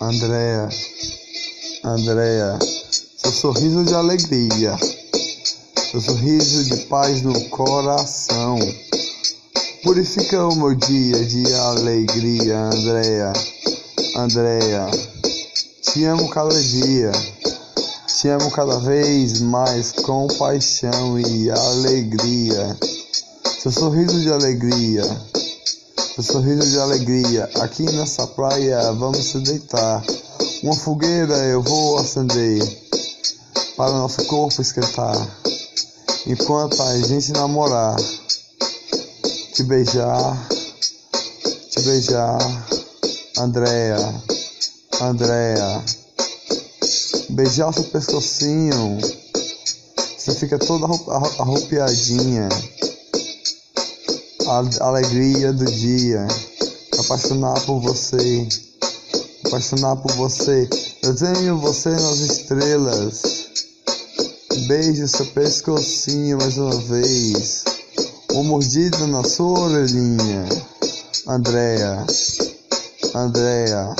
Andréa, Andréa, seu sorriso de alegria, seu sorriso de paz no coração. Purifica o meu dia de alegria, Andréa, Andréa. Te amo cada dia, te amo cada vez mais com paixão e alegria. Seu sorriso de alegria seu sorriso de alegria. Aqui nessa praia vamos se deitar. Uma fogueira eu vou acender para o nosso corpo esquentar. Enquanto a gente namorar, te beijar, te beijar, Andréia, Andréia, beijar seu pescocinho. Você fica toda arrupiadinha a alegria do dia, apaixonar por você, apaixonar por você. Desenho você nas estrelas, beijo seu pescocinho mais uma vez, uma mordida na sua orelhinha, Andréia, Andréia,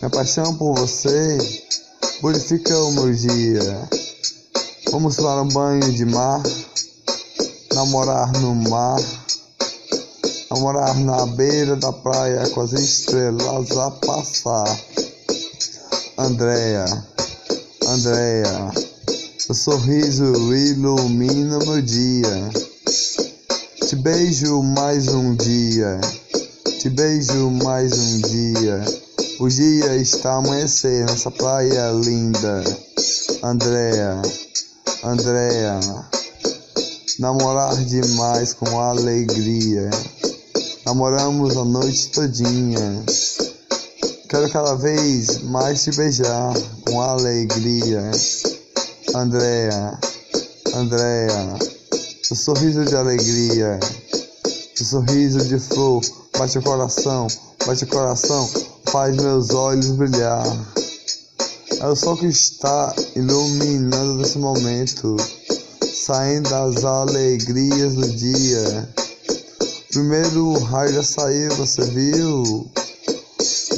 minha paixão por você purifica o meu dia. Vamos para um banho de mar, namorar no mar a morar na beira da praia com as estrelas a passar. Andréia, Andréia, o sorriso ilumina meu dia. Te beijo mais um dia, te beijo mais um dia. O dia está a amanhecer nessa praia linda. Andréia, Andréia, namorar demais com alegria. Namoramos a noite todinha. Quero cada vez mais te beijar com alegria. Andréa, Andréa, o sorriso de alegria, o sorriso de flor, bate o coração, bate o coração, faz meus olhos brilhar. É o sol que está iluminando nesse momento, saindo das alegrias do dia. Primeiro raio já saiu, você viu?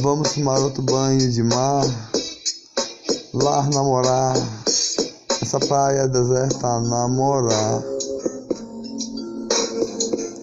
Vamos tomar outro banho de mar. Lá namorar. Essa praia deserta namorar.